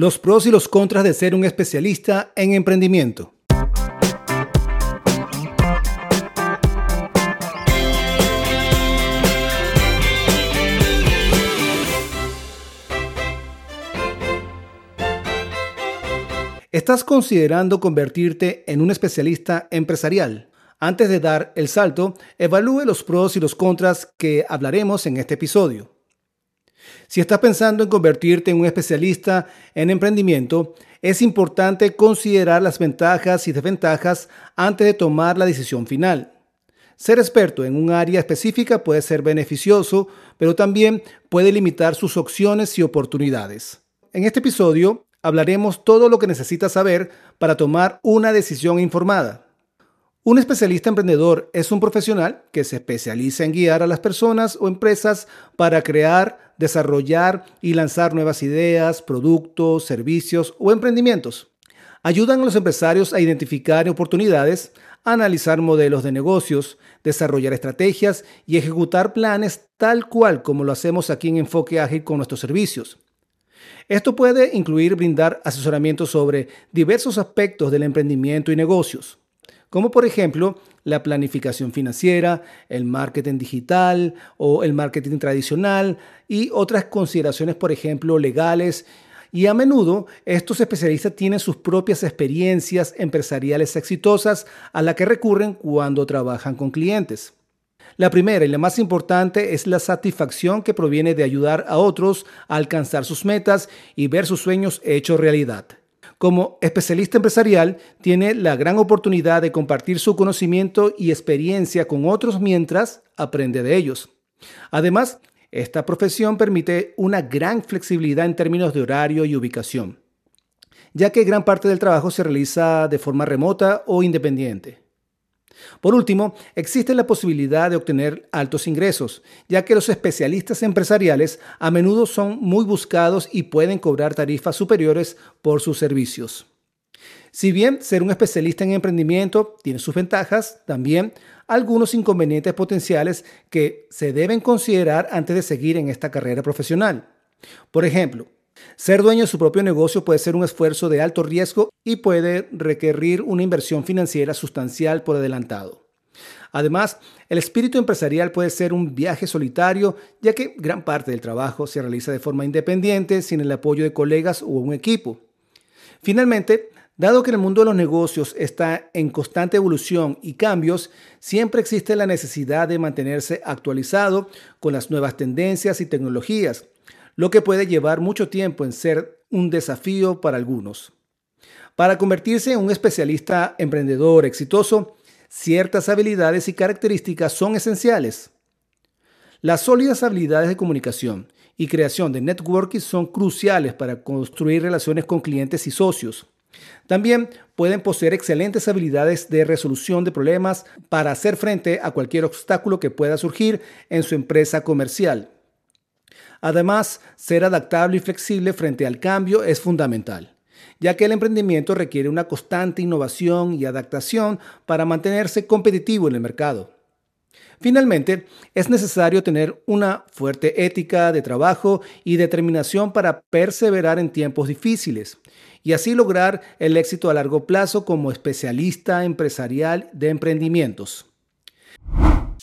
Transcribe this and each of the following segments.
Los pros y los contras de ser un especialista en emprendimiento. ¿Estás considerando convertirte en un especialista empresarial? Antes de dar el salto, evalúe los pros y los contras que hablaremos en este episodio. Si estás pensando en convertirte en un especialista en emprendimiento, es importante considerar las ventajas y desventajas antes de tomar la decisión final. Ser experto en un área específica puede ser beneficioso, pero también puede limitar sus opciones y oportunidades. En este episodio hablaremos todo lo que necesitas saber para tomar una decisión informada. Un especialista emprendedor es un profesional que se especializa en guiar a las personas o empresas para crear, desarrollar y lanzar nuevas ideas, productos, servicios o emprendimientos. Ayudan a los empresarios a identificar oportunidades, analizar modelos de negocios, desarrollar estrategias y ejecutar planes tal cual como lo hacemos aquí en Enfoque Ágil con nuestros servicios. Esto puede incluir brindar asesoramiento sobre diversos aspectos del emprendimiento y negocios como por ejemplo la planificación financiera, el marketing digital o el marketing tradicional y otras consideraciones, por ejemplo, legales. Y a menudo estos especialistas tienen sus propias experiencias empresariales exitosas a las que recurren cuando trabajan con clientes. La primera y la más importante es la satisfacción que proviene de ayudar a otros a alcanzar sus metas y ver sus sueños hechos realidad. Como especialista empresarial, tiene la gran oportunidad de compartir su conocimiento y experiencia con otros mientras aprende de ellos. Además, esta profesión permite una gran flexibilidad en términos de horario y ubicación, ya que gran parte del trabajo se realiza de forma remota o independiente. Por último, existe la posibilidad de obtener altos ingresos, ya que los especialistas empresariales a menudo son muy buscados y pueden cobrar tarifas superiores por sus servicios. Si bien ser un especialista en emprendimiento tiene sus ventajas, también algunos inconvenientes potenciales que se deben considerar antes de seguir en esta carrera profesional. Por ejemplo, ser dueño de su propio negocio puede ser un esfuerzo de alto riesgo y puede requerir una inversión financiera sustancial por adelantado. Además, el espíritu empresarial puede ser un viaje solitario, ya que gran parte del trabajo se realiza de forma independiente, sin el apoyo de colegas o un equipo. Finalmente, dado que el mundo de los negocios está en constante evolución y cambios, siempre existe la necesidad de mantenerse actualizado con las nuevas tendencias y tecnologías lo que puede llevar mucho tiempo en ser un desafío para algunos. Para convertirse en un especialista emprendedor exitoso, ciertas habilidades y características son esenciales. Las sólidas habilidades de comunicación y creación de networking son cruciales para construir relaciones con clientes y socios. También pueden poseer excelentes habilidades de resolución de problemas para hacer frente a cualquier obstáculo que pueda surgir en su empresa comercial. Además, ser adaptable y flexible frente al cambio es fundamental, ya que el emprendimiento requiere una constante innovación y adaptación para mantenerse competitivo en el mercado. Finalmente, es necesario tener una fuerte ética de trabajo y determinación para perseverar en tiempos difíciles y así lograr el éxito a largo plazo como especialista empresarial de emprendimientos.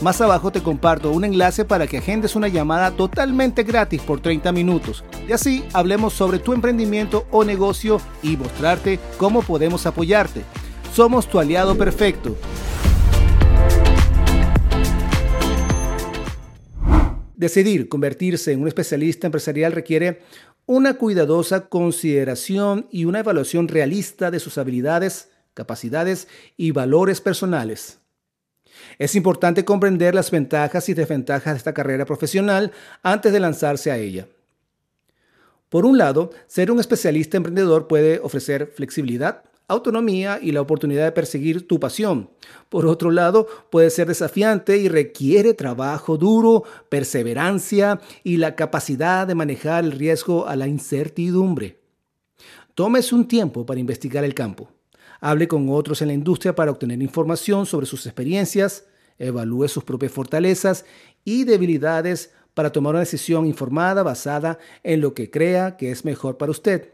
Más abajo te comparto un enlace para que agendes una llamada totalmente gratis por 30 minutos y así hablemos sobre tu emprendimiento o negocio y mostrarte cómo podemos apoyarte. Somos tu aliado perfecto. Decidir convertirse en un especialista empresarial requiere una cuidadosa consideración y una evaluación realista de sus habilidades, capacidades y valores personales. Es importante comprender las ventajas y desventajas de esta carrera profesional antes de lanzarse a ella. Por un lado, ser un especialista emprendedor puede ofrecer flexibilidad, autonomía y la oportunidad de perseguir tu pasión. Por otro lado, puede ser desafiante y requiere trabajo duro, perseverancia y la capacidad de manejar el riesgo a la incertidumbre. Tómese un tiempo para investigar el campo. Hable con otros en la industria para obtener información sobre sus experiencias, evalúe sus propias fortalezas y debilidades para tomar una decisión informada basada en lo que crea que es mejor para usted.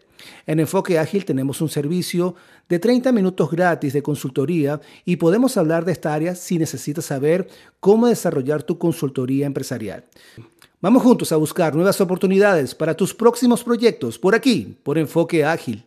En Enfoque Ágil tenemos un servicio de 30 minutos gratis de consultoría y podemos hablar de esta área si necesitas saber cómo desarrollar tu consultoría empresarial. Vamos juntos a buscar nuevas oportunidades para tus próximos proyectos por aquí, por Enfoque Ágil.